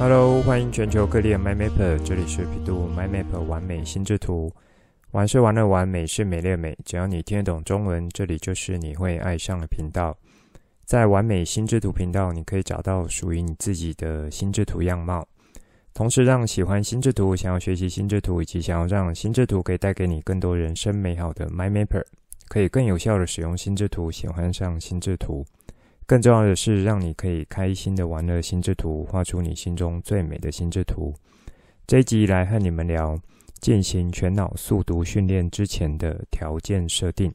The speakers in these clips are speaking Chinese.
Hello，欢迎全球各地的 MyMapper，这里是批度 MyMapper 玩美心智图。玩是玩的玩，美是美丽美。只要你听得懂中文，这里就是你会爱上的频道。在完美心智图频道，你可以找到属于你自己的心智图样貌，同时让喜欢心智图、想要学习心智图以及想要让心智图可以带给你更多人生美好的 MyMapper，可以更有效的使用心智图，喜欢上心智图。更重要的是，让你可以开心的玩乐心智图，画出你心中最美的心智图。这一集来和你们聊进行全脑速读训练之前的条件设定。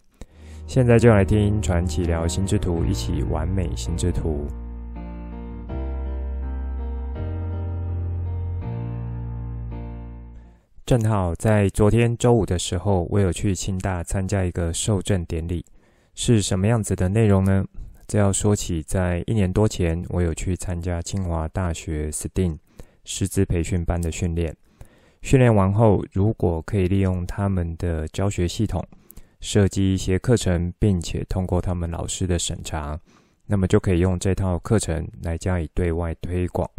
现在就来听传奇聊心智图，一起完美心智图。正好在昨天周五的时候，我有去清大参加一个受证典礼，是什么样子的内容呢？这要说起，在一年多前，我有去参加清华大学 STEAM 师资培训班的训练。训练完后，如果可以利用他们的教学系统，设计一些课程，并且通过他们老师的审查，那么就可以用这套课程来加以对外推广。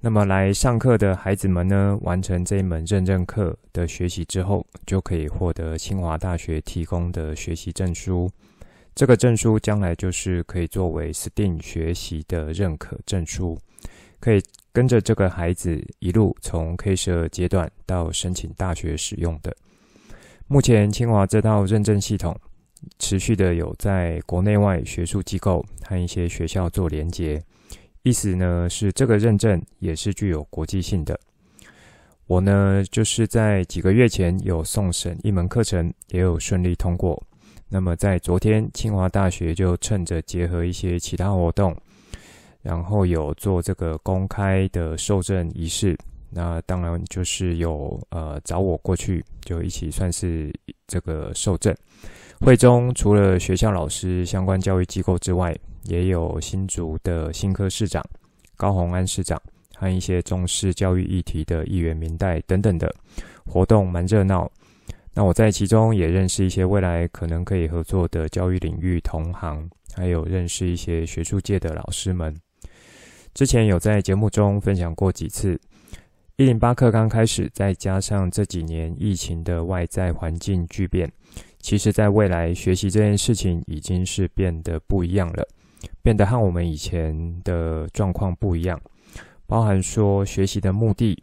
那么来上课的孩子们呢，完成这一门认证课的学习之后，就可以获得清华大学提供的学习证书。这个证书将来就是可以作为 STEAM 学习的认可证书，可以跟着这个孩子一路从 K12 阶段到申请大学使用的。目前清华这套认证系统持续的有在国内外学术机构和一些学校做连接，意思呢是这个认证也是具有国际性的。我呢就是在几个月前有送审一门课程，也有顺利通过。那么在昨天，清华大学就趁着结合一些其他活动，然后有做这个公开的受证仪式。那当然就是有呃找我过去，就一起算是这个受证。会中除了学校老师、相关教育机构之外，也有新竹的新科市长高虹安市长和一些重视教育议题的议员明代等等的活动，蛮热闹。那我在其中也认识一些未来可能可以合作的教育领域同行，还有认识一些学术界的老师们。之前有在节目中分享过几次，一零八课刚开始，再加上这几年疫情的外在环境巨变，其实在未来学习这件事情已经是变得不一样了，变得和我们以前的状况不一样，包含说学习的目的。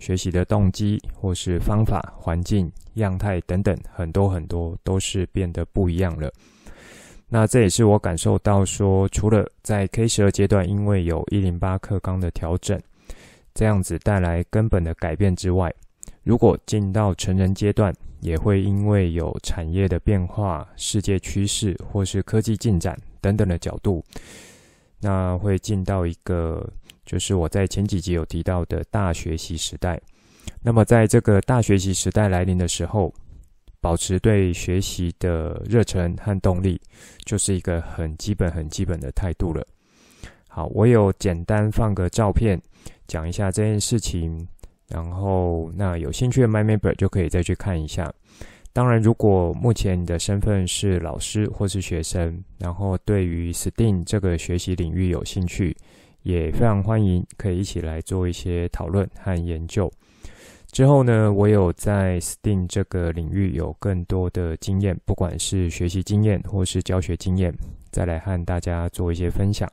学习的动机，或是方法、环境、样态等等，很多很多都是变得不一样了。那这也是我感受到说，除了在 K 十二阶段，因为有一零八课纲的调整，这样子带来根本的改变之外，如果进到成人阶段，也会因为有产业的变化、世界趋势或是科技进展等等的角度，那会进到一个。就是我在前几集有提到的大学习时代，那么在这个大学习时代来临的时候，保持对学习的热忱和动力，就是一个很基本、很基本的态度了。好，我有简单放个照片，讲一下这件事情，然后那有兴趣的 My Member 就可以再去看一下。当然，如果目前你的身份是老师或是学生，然后对于 STEAM 这个学习领域有兴趣。也非常欢迎，可以一起来做一些讨论和研究。之后呢，我有在 STEAM 这个领域有更多的经验，不管是学习经验或是教学经验，再来和大家做一些分享。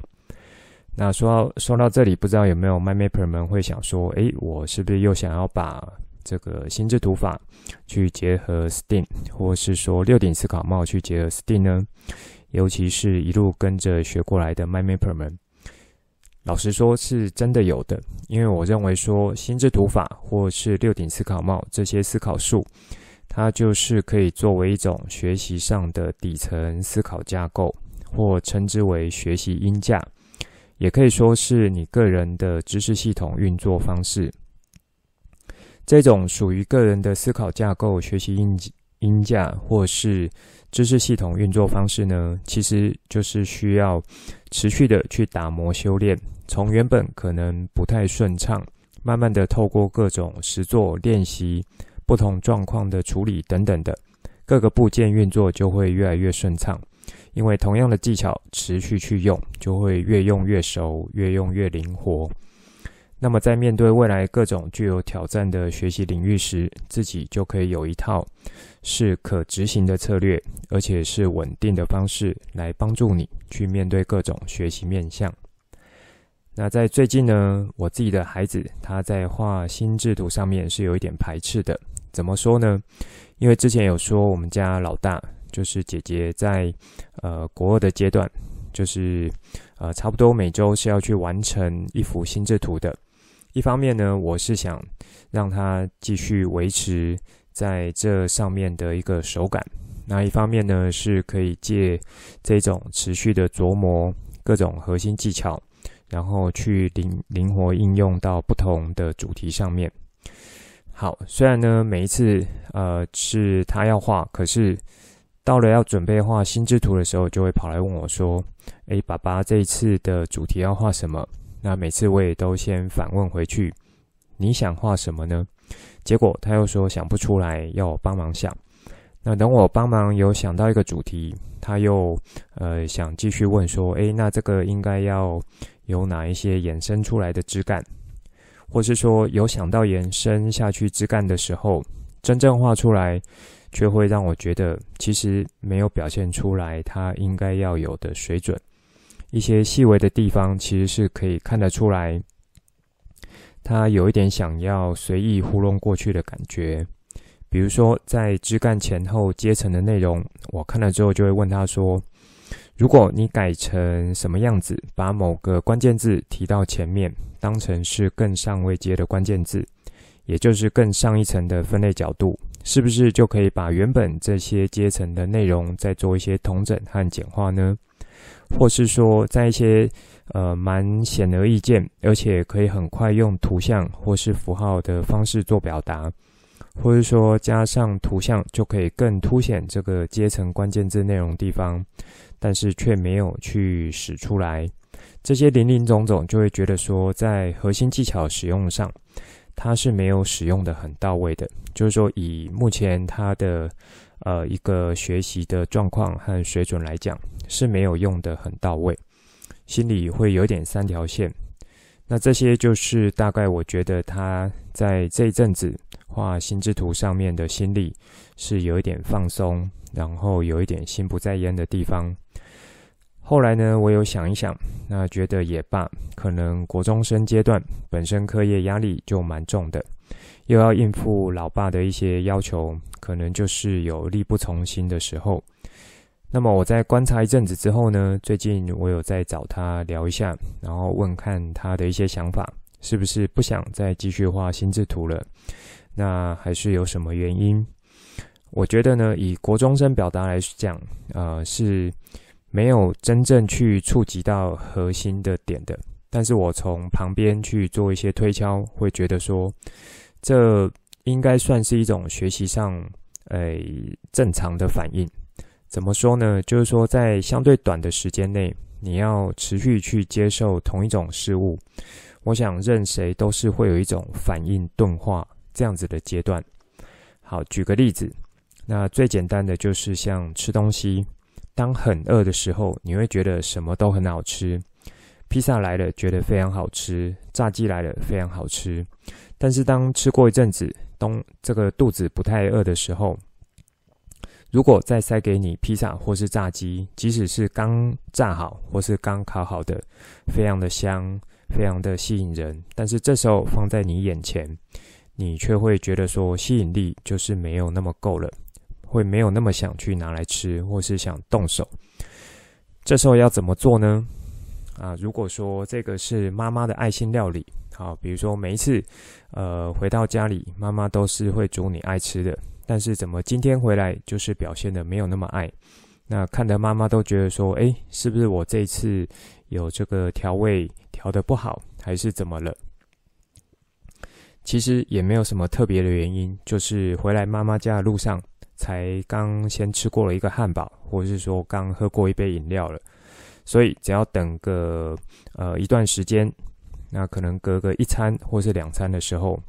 那说到说到这里，不知道有没有 MyMapper 们会想说，诶，我是不是又想要把这个心智图法去结合 STEAM，或是说六顶思考帽去结合 STEAM 呢？尤其是一路跟着学过来的 MyMapper 们。老实说，是真的有的，因为我认为说心智图法或是六顶思考帽这些思考术，它就是可以作为一种学习上的底层思考架构，或称之为学习音架，也可以说是你个人的知识系统运作方式。这种属于个人的思考架构、学习音音架或是知识系统运作方式呢，其实就是需要持续的去打磨修炼。从原本可能不太顺畅，慢慢的透过各种实作练习、不同状况的处理等等的各个部件运作，就会越来越顺畅。因为同样的技巧持续去用，就会越用越熟，越用越灵活。那么在面对未来各种具有挑战的学习领域时，自己就可以有一套是可执行的策略，而且是稳定的方式来帮助你去面对各种学习面向。那在最近呢，我自己的孩子他在画心智图上面是有一点排斥的。怎么说呢？因为之前有说我们家老大就是姐姐在呃国二的阶段，就是呃差不多每周是要去完成一幅心智图的。一方面呢，我是想让他继续维持在这上面的一个手感；那一方面呢，是可以借这种持续的琢磨各种核心技巧，然后去灵灵活应用到不同的主题上面。好，虽然呢每一次呃是他要画，可是到了要准备画心之图的时候，就会跑来问我说：“诶，爸爸，这一次的主题要画什么？”那每次我也都先反问回去，你想画什么呢？结果他又说想不出来，要我帮忙想。那等我帮忙有想到一个主题，他又呃想继续问说，诶，那这个应该要有哪一些衍生出来的枝干？或是说有想到延伸下去枝干的时候，真正画出来，却会让我觉得其实没有表现出来他应该要有的水准。一些细微的地方，其实是可以看得出来，他有一点想要随意糊弄过去的感觉。比如说，在枝干前后阶层的内容，我看了之后就会问他说：“如果你改成什么样子，把某个关键字提到前面，当成是更上位阶的关键字，也就是更上一层的分类角度，是不是就可以把原本这些阶层的内容再做一些统整和简化呢？”或是说，在一些呃蛮显而易见，而且可以很快用图像或是符号的方式做表达，或是说加上图像就可以更凸显这个阶层关键字内容地方，但是却没有去使出来，这些林林总总，就会觉得说，在核心技巧使用上，它是没有使用的很到位的。就是说，以目前它的呃一个学习的状况和水准来讲。是没有用的很到位，心里会有点三条线。那这些就是大概我觉得他在这一阵子画心智图上面的心力是有一点放松，然后有一点心不在焉的地方。后来呢，我有想一想，那觉得也罢，可能国中生阶段本身课业压力就蛮重的，又要应付老爸的一些要求，可能就是有力不从心的时候。那么我在观察一阵子之后呢，最近我有在找他聊一下，然后问看他的一些想法，是不是不想再继续画心智图了？那还是有什么原因？我觉得呢，以国中生表达来讲，呃，是没有真正去触及到核心的点的。但是我从旁边去做一些推敲，会觉得说，这应该算是一种学习上，诶，正常的反应。怎么说呢？就是说，在相对短的时间内，你要持续去接受同一种事物，我想任谁都是会有一种反应钝化这样子的阶段。好，举个例子，那最简单的就是像吃东西，当很饿的时候，你会觉得什么都很好吃，披萨来了觉得非常好吃，炸鸡来了非常好吃，但是当吃过一阵子，当这个肚子不太饿的时候，如果再塞给你披萨或是炸鸡，即使是刚炸好或是刚烤好的，非常的香，非常的吸引人，但是这时候放在你眼前，你却会觉得说吸引力就是没有那么够了，会没有那么想去拿来吃或是想动手。这时候要怎么做呢？啊，如果说这个是妈妈的爱心料理，好，比如说每一次，呃，回到家里，妈妈都是会煮你爱吃的。但是怎么今天回来就是表现的没有那么爱？那看得妈妈都觉得说，诶，是不是我这次有这个调味调的不好，还是怎么了？其实也没有什么特别的原因，就是回来妈妈家的路上，才刚先吃过了一个汉堡，或者是说刚喝过一杯饮料了，所以只要等个呃一段时间，那可能隔个一餐或是两餐的时候。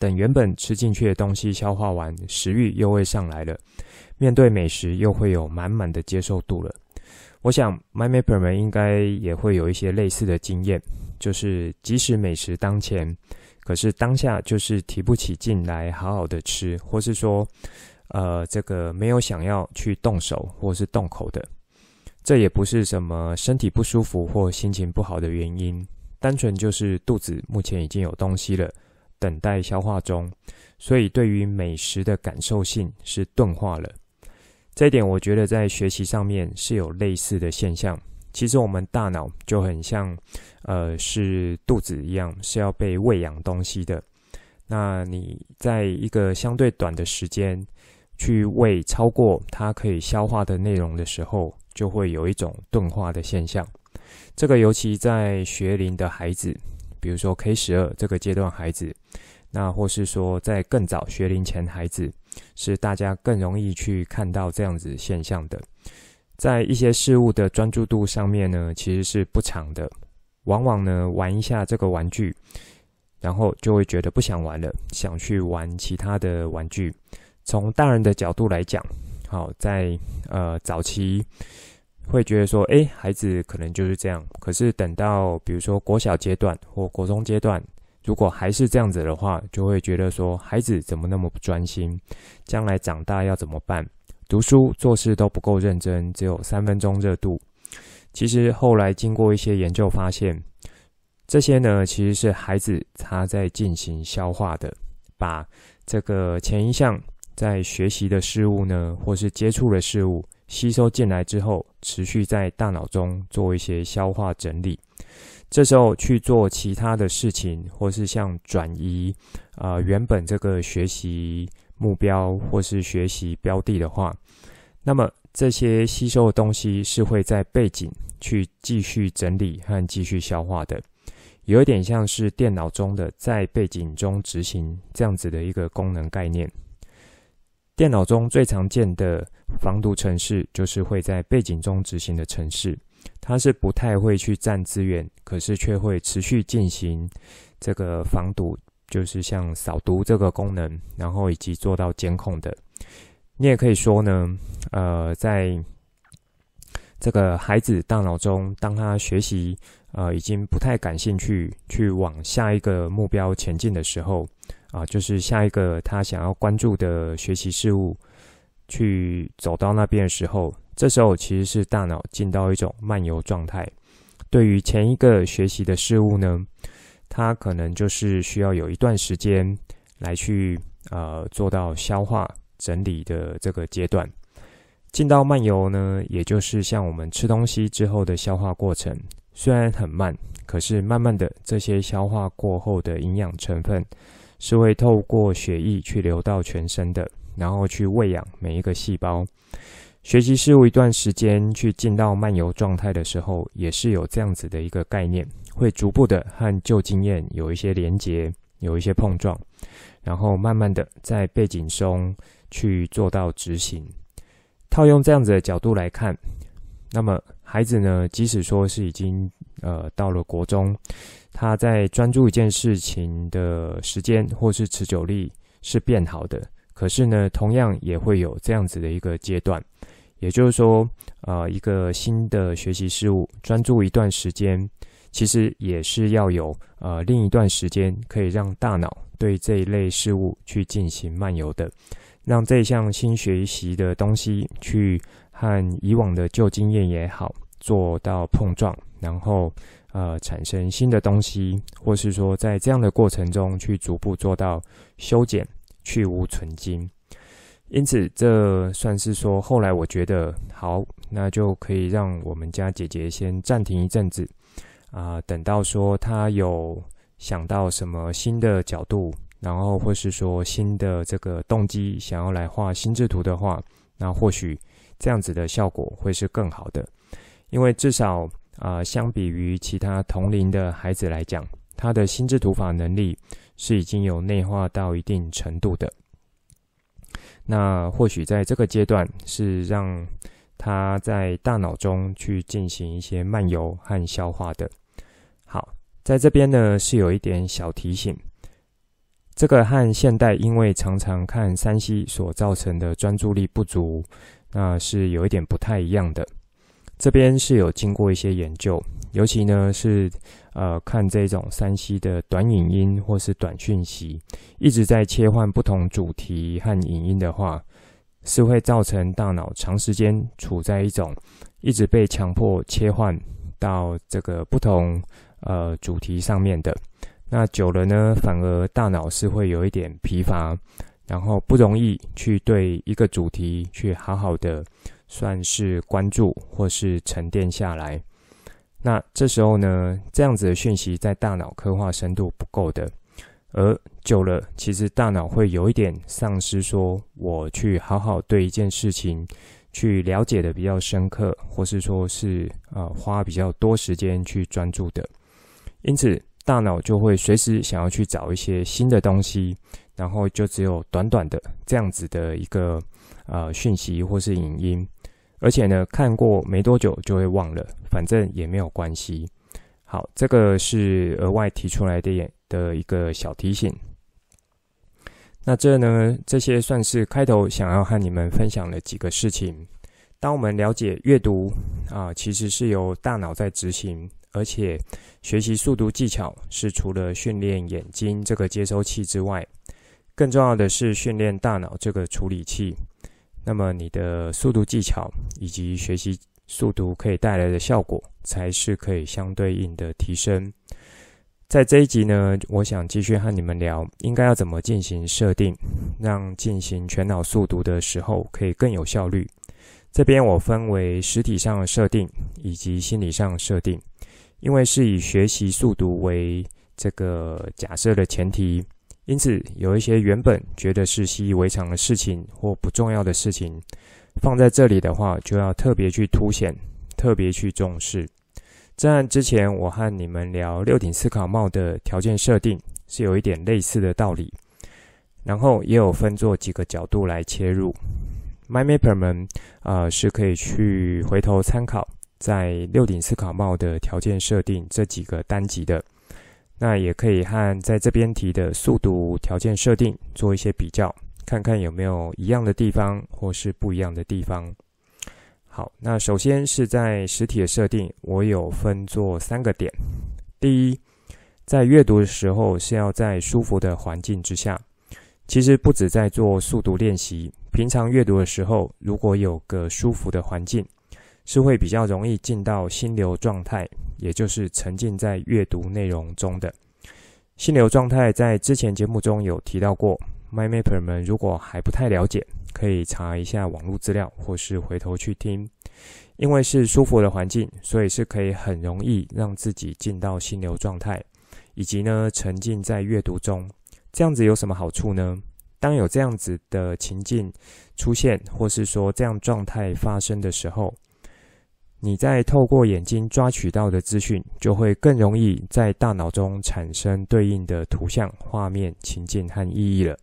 等原本吃进去的东西消化完，食欲又会上来了，面对美食又会有满满的接受度了。我想，MyMapper 们应该也会有一些类似的经验，就是即使美食当前，可是当下就是提不起劲来好好的吃，或是说，呃，这个没有想要去动手或是动口的。这也不是什么身体不舒服或心情不好的原因，单纯就是肚子目前已经有东西了，等待消化中，所以对于美食的感受性是钝化了。这一点我觉得在学习上面是有类似的现象。其实我们大脑就很像，呃，是肚子一样，是要被喂养东西的。那你在一个相对短的时间去喂超过它可以消化的内容的时候，就会有一种钝化的现象，这个尤其在学龄的孩子，比如说 K 十二这个阶段孩子，那或是说在更早学龄前孩子，是大家更容易去看到这样子现象的。在一些事物的专注度上面呢，其实是不长的，往往呢玩一下这个玩具，然后就会觉得不想玩了，想去玩其他的玩具。从大人的角度来讲，好，在呃早期会觉得说，诶，孩子可能就是这样。可是等到比如说国小阶段或国中阶段，如果还是这样子的话，就会觉得说，孩子怎么那么不专心？将来长大要怎么办？读书做事都不够认真，只有三分钟热度。其实后来经过一些研究发现，这些呢其实是孩子他在进行消化的，把这个前一项。在学习的事物呢，或是接触的事物吸收进来之后，持续在大脑中做一些消化整理。这时候去做其他的事情，或是像转移啊、原本这个学习目标或是学习标的的话，那么这些吸收的东西是会在背景去继续整理和继续消化的，有一点像是电脑中的在背景中执行这样子的一个功能概念。电脑中最常见的防毒程式，就是会在背景中执行的程式，它是不太会去占资源，可是却会持续进行这个防毒，就是像扫毒这个功能，然后以及做到监控的。你也可以说呢，呃，在这个孩子大脑中，当他学习呃已经不太感兴趣，去往下一个目标前进的时候。啊，就是下一个他想要关注的学习事物，去走到那边的时候，这时候其实是大脑进到一种漫游状态。对于前一个学习的事物呢，它可能就是需要有一段时间来去呃做到消化整理的这个阶段。进到漫游呢，也就是像我们吃东西之后的消化过程，虽然很慢，可是慢慢的这些消化过后的营养成分。是会透过血液去流到全身的，然后去喂养每一个细胞。学习事物一段时间去进到漫游状态的时候，也是有这样子的一个概念，会逐步的和旧经验有一些连结，有一些碰撞，然后慢慢的在背景中去做到执行。套用这样子的角度来看，那么孩子呢，即使说是已经呃到了国中。他在专注一件事情的时间或是持久力是变好的，可是呢，同样也会有这样子的一个阶段，也就是说，呃，一个新的学习事物专注一段时间，其实也是要有呃另一段时间可以让大脑对这一类事物去进行漫游的，让这项新学习的东西去和以往的旧经验也好做到碰撞，然后。呃，产生新的东西，或是说在这样的过程中去逐步做到修剪、去芜存菁。因此，这算是说后来我觉得好，那就可以让我们家姐姐先暂停一阵子啊，等到说她有想到什么新的角度，然后或是说新的这个动机，想要来画心智图的话，那或许这样子的效果会是更好的，因为至少。啊、相比于其他同龄的孩子来讲，他的心智图法能力是已经有内化到一定程度的。那或许在这个阶段是让他在大脑中去进行一些漫游和消化的。好，在这边呢是有一点小提醒，这个和现代因为常常看 3C 所造成的专注力不足，那是有一点不太一样的。这边是有经过一些研究，尤其呢是呃看这种 3C 的短影音或是短讯息，一直在切换不同主题和影音的话，是会造成大脑长时间处在一种一直被强迫切换到这个不同呃主题上面的。那久了呢，反而大脑是会有一点疲乏，然后不容易去对一个主题去好好的算是关注或是沉淀下来。那这时候呢，这样子的讯息在大脑刻画深度不够的，而久了，其实大脑会有一点丧失，说我去好好对一件事情去了解的比较深刻，或是说是呃花比较多时间去专注的，因此。大脑就会随时想要去找一些新的东西，然后就只有短短的这样子的一个呃讯息或是影音，而且呢，看过没多久就会忘了，反正也没有关系。好，这个是额外提出来的的一个小提醒。那这呢，这些算是开头想要和你们分享的几个事情。当我们了解阅读啊、其实是由大脑在执行。而且，学习速读技巧是除了训练眼睛这个接收器之外，更重要的是训练大脑这个处理器。那么，你的速读技巧以及学习速读可以带来的效果，才是可以相对应的提升。在这一集呢，我想继续和你们聊，应该要怎么进行设定，让进行全脑速读的时候可以更有效率。这边我分为实体上的设定以及心理上的设定。因为是以学习速读为这个假设的前提，因此有一些原本觉得是习以为常的事情或不重要的事情，放在这里的话，就要特别去凸显，特别去重视。这和之前我和你们聊六顶思考帽的条件设定是有一点类似的道理，然后也有分做几个角度来切入。MyMapper 们啊、呃，是可以去回头参考。在六顶思考帽的条件设定这几个单集的，那也可以和在这边提的速读条件设定做一些比较，看看有没有一样的地方或是不一样的地方。好，那首先是在实体的设定，我有分做三个点。第一，在阅读的时候是要在舒服的环境之下。其实不止在做速读练习，平常阅读的时候，如果有个舒服的环境。是会比较容易进到心流状态，也就是沉浸在阅读内容中的心流状态。在之前节目中有提到过，MyMapper 们如果还不太了解，可以查一下网络资料，或是回头去听。因为是舒服的环境，所以是可以很容易让自己进到心流状态，以及呢沉浸在阅读中。这样子有什么好处呢？当有这样子的情境出现，或是说这样状态发生的时候，你在透过眼睛抓取到的资讯，就会更容易在大脑中产生对应的图像、画面、情境和意义了。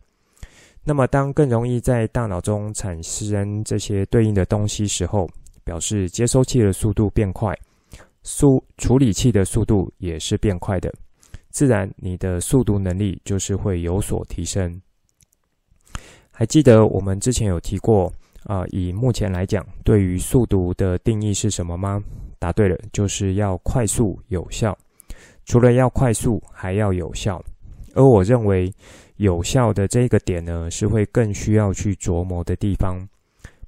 那么，当更容易在大脑中产生这些对应的东西时候，表示接收器的速度变快，速处理器的速度也是变快的，自然你的速读能力就是会有所提升。还记得我们之前有提过。啊、以目前来讲，对于速读的定义是什么吗？答对了，就是要快速有效。除了要快速，还要有效。而我认为，有效的这个点呢，是会更需要去琢磨的地方。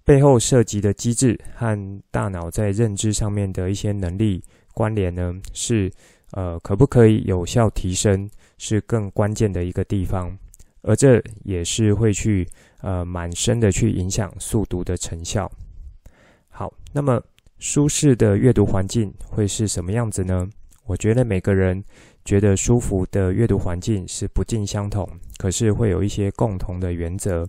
背后涉及的机制和大脑在认知上面的一些能力关联呢，是呃，可不可以有效提升，是更关键的一个地方。而这也是会去。呃，蛮深的去影响速读的成效。好，那么舒适的阅读环境会是什么样子呢？我觉得每个人觉得舒服的阅读环境是不尽相同，可是会有一些共同的原则。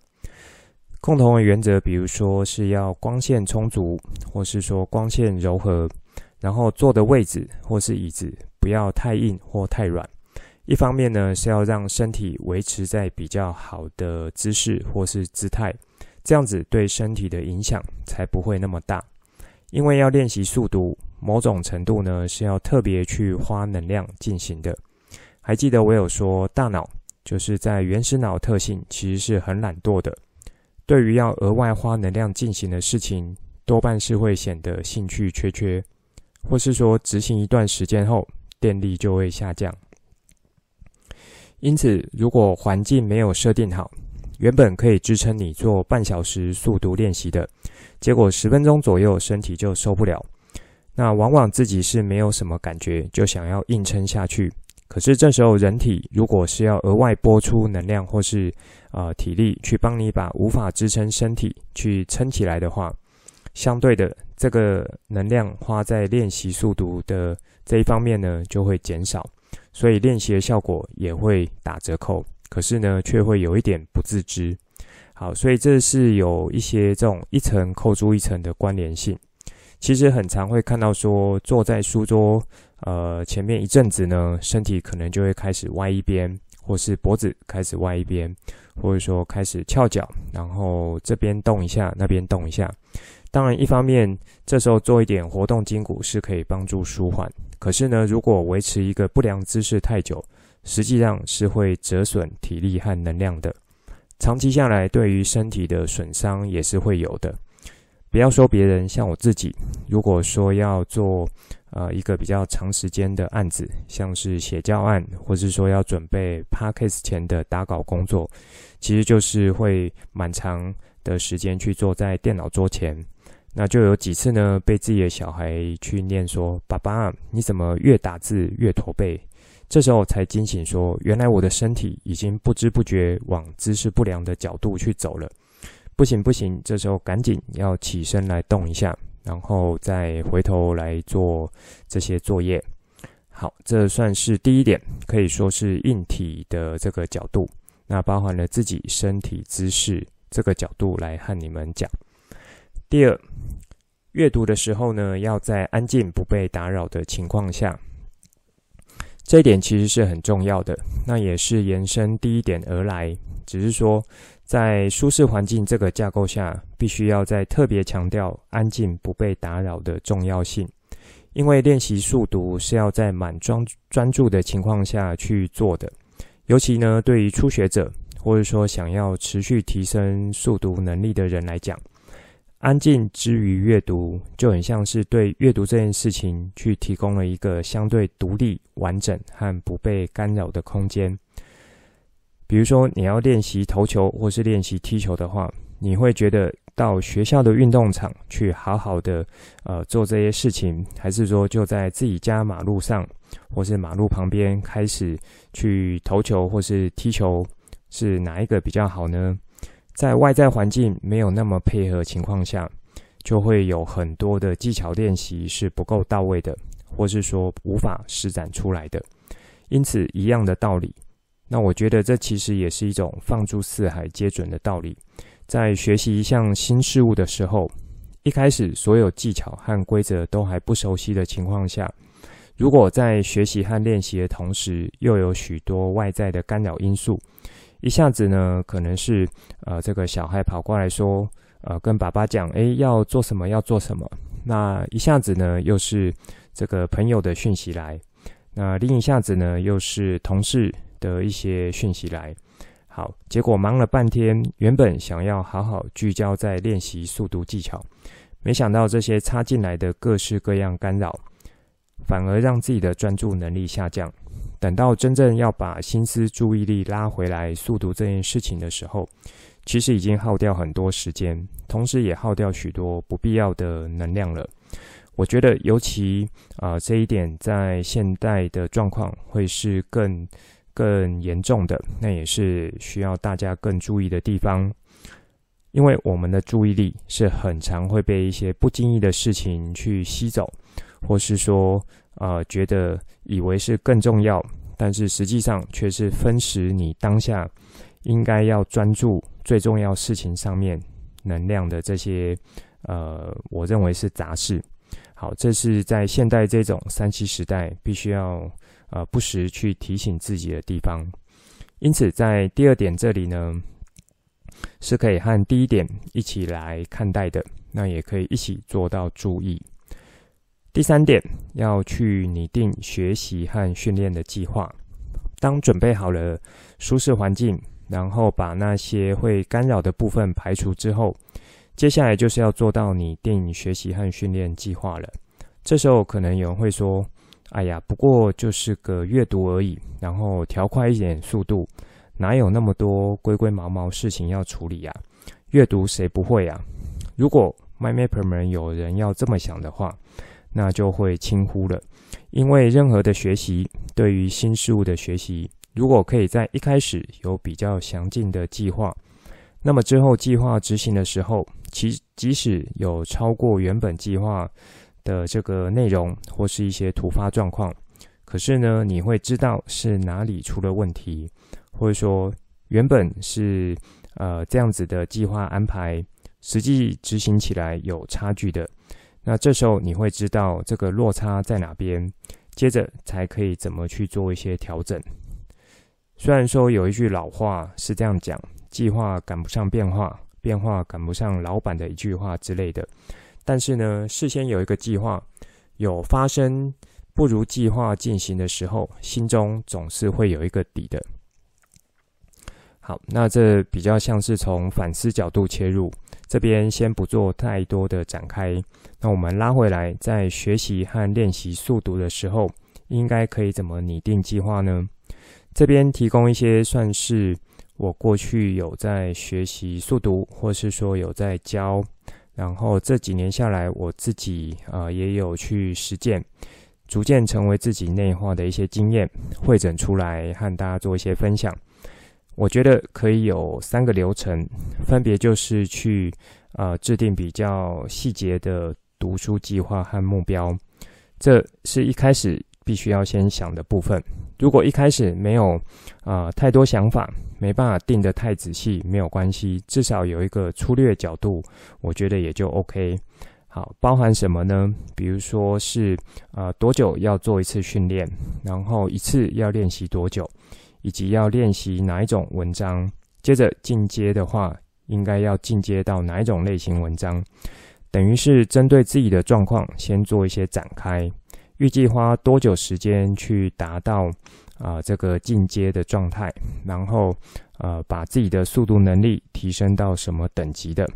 共同的原则，比如说是要光线充足，或是说光线柔和，然后坐的位置或是椅子不要太硬或太软。一方面呢，是要让身体维持在比较好的姿势或是姿态，这样子对身体的影响才不会那么大。因为要练习速读，某种程度呢是要特别去花能量进行的。还记得我有说，大脑就是在原始脑特性其实是很懒惰的，对于要额外花能量进行的事情，多半是会显得兴趣缺缺，或是说执行一段时间后，电力就会下降。因此，如果环境没有设定好，原本可以支撑你做半小时速读练习的，结果十分钟左右身体就受不了。那往往自己是没有什么感觉，就想要硬撑下去。可是这时候人体如果是要额外拨出能量或是呃体力去帮你把无法支撑身体去撑起来的话，相对的这个能量花在练习速读的这一方面呢，就会减少，所以练习的效果也会打折扣。可是呢，却会有一点不自知。好，所以这是有一些这种一层扣住一层的关联性。其实很常会看到说，坐在书桌呃前面一阵子呢，身体可能就会开始歪一边，或是脖子开始歪一边，或者说开始翘脚，然后这边动一下，那边动一下。当然，一方面这时候做一点活动筋骨是可以帮助舒缓。可是呢，如果维持一个不良姿势太久，实际上是会折损体力和能量的。长期下来，对于身体的损伤也是会有的。不要说别人，像我自己，如果说要做呃一个比较长时间的案子，像是写教案，或是说要准备 Podcast 前的打稿工作，其实就是会蛮长的时间去坐在电脑桌前。那就有几次呢，被自己的小孩去念说：“爸爸，你怎么越打字越驼背？”这时候才惊醒说，原来我的身体已经不知不觉往姿势不良的角度去走了。不行不行，这时候赶紧要起身来动一下，然后再回头来做这些作业。好，这算是第一点，可以说是硬体的这个角度，那包含了自己身体姿势这个角度来和你们讲。第二，阅读的时候呢，要在安静不被打扰的情况下，这一点其实是很重要的，那也是延伸第一点而来，只是说。在舒适环境这个架构下，必须要再特别强调安静不被打扰的重要性。因为练习速读是要在满专专注的情况下去做的，尤其呢，对于初学者或者说想要持续提升速读能力的人来讲，安静之余阅读就很像是对阅读这件事情去提供了一个相对独立、完整和不被干扰的空间。比如说，你要练习投球或是练习踢球的话，你会觉得到学校的运动场去好好的呃做这些事情，还是说就在自己家马路上或是马路旁边开始去投球或是踢球，是哪一个比较好呢？在外在环境没有那么配合情况下，就会有很多的技巧练习是不够到位的，或是说无法施展出来的。因此，一样的道理。那我觉得这其实也是一种放诸四海皆准的道理。在学习一项新事物的时候，一开始所有技巧和规则都还不熟悉的情况下，如果在学习和练习的同时，又有许多外在的干扰因素，一下子呢，可能是呃这个小孩跑过来说，呃跟爸爸讲，诶要做什么要做什么，那一下子呢又是这个朋友的讯息来，那另一下子呢又是同事。的一些讯息来，好，结果忙了半天，原本想要好好聚焦在练习速读技巧，没想到这些插进来的各式各样干扰，反而让自己的专注能力下降。等到真正要把心思注意力拉回来速读这件事情的时候，其实已经耗掉很多时间，同时也耗掉许多不必要的能量了。我觉得尤其啊、这一点在现代的状况会是更。更严重的，那也是需要大家更注意的地方，因为我们的注意力是很常会被一些不经意的事情去吸走，或是说，呃，觉得以为是更重要，但是实际上却是分食你当下应该要专注最重要事情上面能量的这些，呃，我认为是杂事。好，这是在现代这种三七时代必须要。呃，不时去提醒自己的地方，因此在第二点这里呢，是可以和第一点一起来看待的，那也可以一起做到注意。第三点，要去拟定学习和训练的计划。当准备好了舒适环境，然后把那些会干扰的部分排除之后，接下来就是要做到拟定学习和训练计划了。这时候可能有人会说：“哎呀，不过就是个阅读而已，然后调快一点速度，哪有那么多龟龟毛毛事情要处理呀？阅读谁不会呀？”如果 MyMapper 们有人要这么想的话，那就会轻忽了。因为任何的学习，对于新事物的学习，如果可以在一开始有比较详尽的计划，那么之后计划执行的时候，其即使有超过原本计划的这个内容或是一些突发状况，可是呢，你会知道是哪里出了问题，或者说原本是呃这样子的计划安排，实际执行起来有差距的。那这时候你会知道这个落差在哪边，接着才可以怎么去做一些调整。虽然说有一句老话是这样讲：计划赶不上变化，变化赶不上老板的一句话之类的。但是呢，事先有一个计划，有发生不如计划进行的时候，心中总是会有一个底的。好，那这比较像是从反思角度切入。这边先不做太多的展开，那我们拉回来，在学习和练习速读的时候，应该可以怎么拟定计划呢？这边提供一些算是我过去有在学习速读，或是说有在教，然后这几年下来，我自己、呃、也有去实践，逐渐成为自己内化的一些经验，汇整出来和大家做一些分享。我觉得可以有三个流程，分别就是去呃制定比较细节的读书计划和目标，这是一开始必须要先想的部分。如果一开始没有啊、太多想法，没办法定得太仔细，没有关系，至少有一个粗略角度，我觉得也就 OK。好，包含什么呢？比如说是啊、呃、多久要做一次训练，然后一次要练习多久。以及要练习哪一种文章，接着进阶的话，应该要进阶到哪一种类型文章，等于是针对自己的状况先做一些展开，预计花多久时间去达到啊、这个进阶的状态，然后呃把自己的速读能力提升到什么等级的。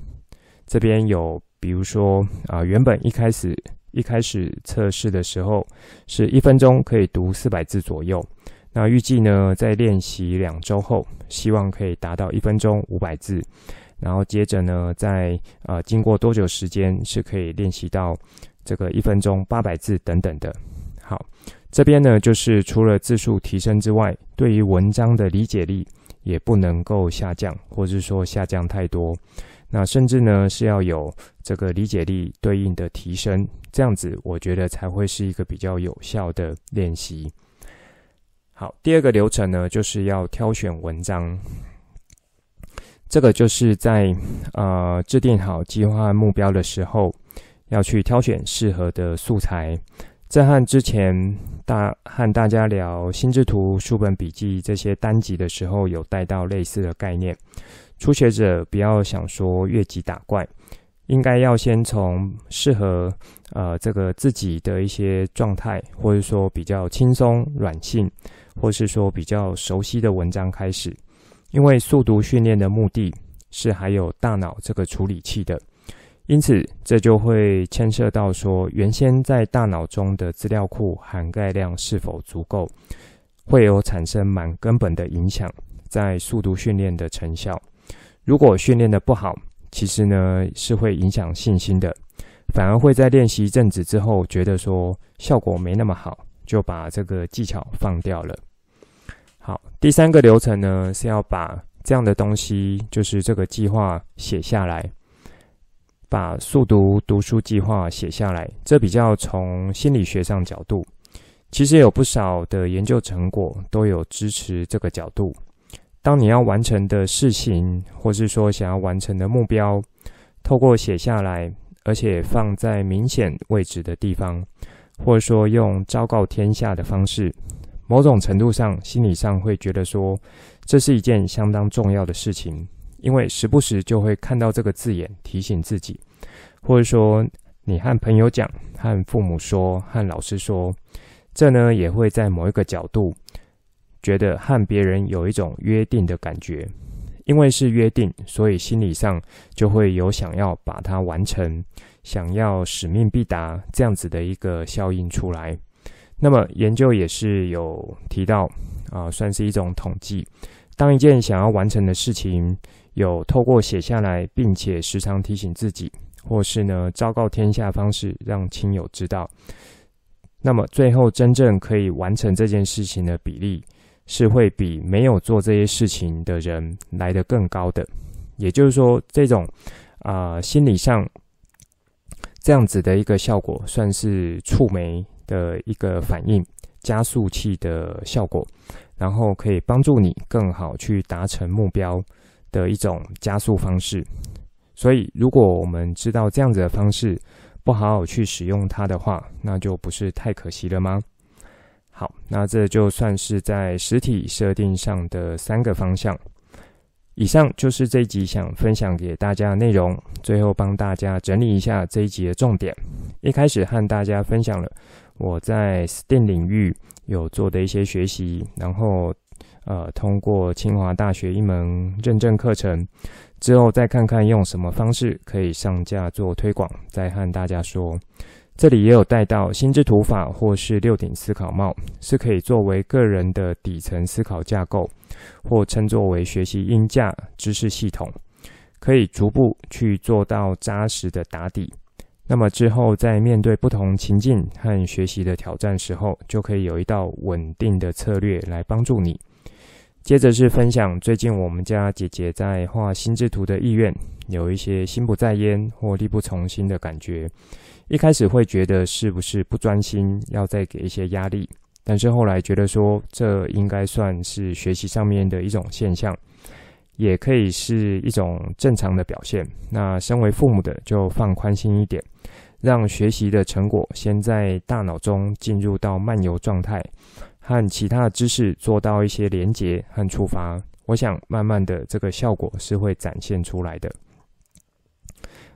这边有比如说啊、原本一开始一开始测试的时候是一分钟可以读四百字左右。那预计呢，在练习两周后，希望可以达到一分钟五百字，然后接着呢，在呃经过多久时间是可以练习到这个一分钟八百字等等的。好，这边呢就是除了字数提升之外，对于文章的理解力也不能够下降，或者说下降太多。那甚至呢是要有这个理解力对应的提升，这样子我觉得才会是一个比较有效的练习。好，第二个流程呢，就是要挑选文章。这个就是在呃制定好计划目标的时候，要去挑选适合的素材。这和之前大和大家聊心智图、书本笔记这些单集的时候有带到类似的概念。初学者不要想说越级打怪。应该要先从适合呃这个自己的一些状态，或者说比较轻松软性，或是说比较熟悉的文章开始。因为速读训练的目的是还有大脑这个处理器的，因此这就会牵涉到说原先在大脑中的资料库涵盖量是否足够，会有产生蛮根本的影响在速读训练的成效。如果训练的不好，其实呢，是会影响信心的，反而会在练习一阵子之后，觉得说效果没那么好，就把这个技巧放掉了。第三个流程呢，是要把这样的东西，就是这个计划写下来，把速读读书计划写下来。这比较从心理学上角度，其实有不少的研究成果都有支持这个角度。当你要完成的事情，或是说想要完成的目标，透过写下来，而且放在明显位置的地方，或者说用昭告天下的方式，某种程度上心理上会觉得说，这是一件相当重要的事情，因为时不时就会看到这个字眼提醒自己，或者说你和朋友讲、和父母说、和老师说，这呢也会在某一个角度。觉得和别人有一种约定的感觉，因为是约定，所以心理上就会有想要把它完成，想要使命必达这样子的一个效应出来。那么研究也是有提到啊，算是一种统计，当一件想要完成的事情，有透过写下来，并且时常提醒自己，或是呢昭告天下方式让亲友知道，那么最后真正可以完成这件事情的比例，是会比没有做这些事情的人来得更高的。也就是说，这种啊、心理上这样子的一个效果，算是触媒的一个反应，加速器的效果，然后可以帮助你更好去达成目标的一种加速方式。所以，如果我们知道这样子的方式，不好好去使用它的话，那就不是太可惜了吗？好，那这就算是在实体设定上的三个方向。以上就是这一集想分享给大家的内容。最后帮大家整理一下这一集的重点。一开始和大家分享了我在 STEAM 领域有做的一些学习，然后呃通过清华大学一门认证课程。之后再看看用什么方式可以上架做推广，再和大家说。这里也有带到心智图法或是六顶思考帽，是可以作为个人的底层思考架构，或称作为学习音架知识系统，可以逐步去做到扎实的打底。那么之后在面对不同情境和学习的挑战时候，就可以有一道稳定的策略来帮助你。接着是分享最近我们家姐姐在画心智图的意愿，有一些心不在焉或力不从心的感觉。一开始会觉得是不是不专心，要再给一些压力，但是后来觉得说这应该算是学习上面的一种现象，也可以是一种正常的表现。那身为父母的就放宽心一点，让学习的成果先在大脑中进入到漫游状态。和其他的知识做到一些连结和触发，我想慢慢的这个效果是会展现出来的。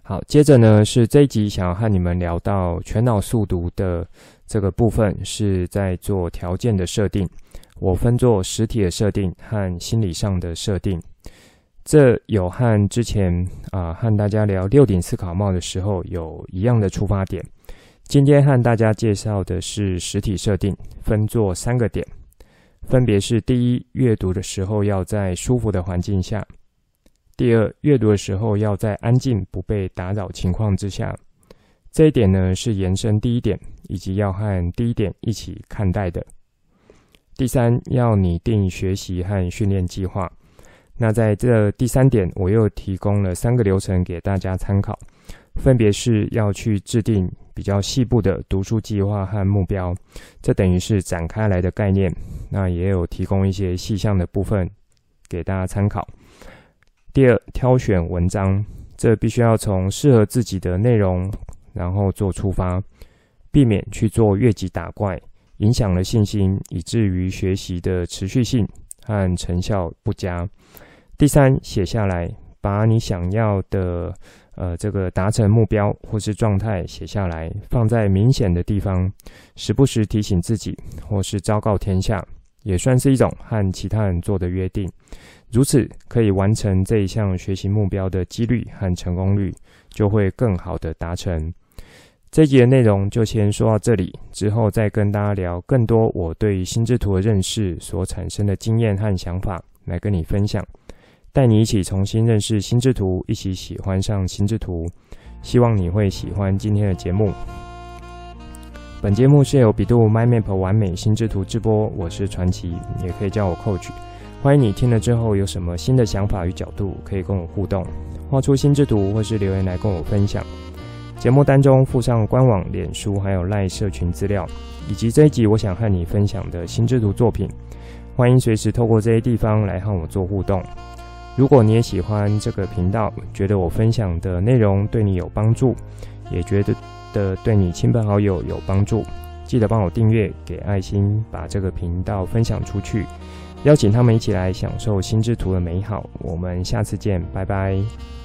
好，接着呢是这一集想要和你们聊到全脑速读的这个部分，是在做条件的设定。我分做实体的设定和心理上的设定。这有和之前啊、和大家聊六顶思考帽的时候有一样的出发点。今天和大家介绍的是实体设定，分作三个点，分别是：第一，阅读的时候要在舒服的环境下；第二，阅读的时候要在安静不被打扰情况之下。这一点呢是延伸第一点，以及要和第一点一起看待的。第三，要拟定学习和训练计划。那在这第三点，我又提供了三个流程给大家参考，分别是要去制定。比较细部的读书计划和目标，这等于是展开来的概念。那也有提供一些细项的部分给大家参考。第二，挑选文章，这必须要从适合自己的内容，然后做出发，避免去做越级打怪，影响了信心，以至于学习的持续性和成效不佳。第三，写下来，把你想要的。呃，这个达成目标或是状态写下来，放在明显的地方，时不时提醒自己，或是昭告天下，也算是一种和其他人做的约定。如此可以完成这一项学习目标的几率和成功率就会更好的达成。这一集的内容就先说到这里，之后再跟大家聊更多我对心智图的认识所产生的经验和想法，来跟你分享。带你一起重新认识心智图，一起喜欢上心智图。希望你会喜欢今天的节目。本节目是由比度 MindMap 完美心智图制播，我是传奇，也可以叫我 Coach。欢迎你听了之后有什么新的想法与角度，可以跟我互动，画出心智图或是留言来跟我分享。节目单中附上官网、脸书还有 LINE 社群资料，以及这一集我想和你分享的心智图作品。欢迎随时透过这些地方来和我做互动。如果你也喜欢这个频道，觉得我分享的内容对你有帮助，也觉得的对你亲朋好友有帮助，记得帮我订阅，给爱心，把这个频道分享出去，邀请他们一起来享受心智图的美好。我们下次见，拜拜。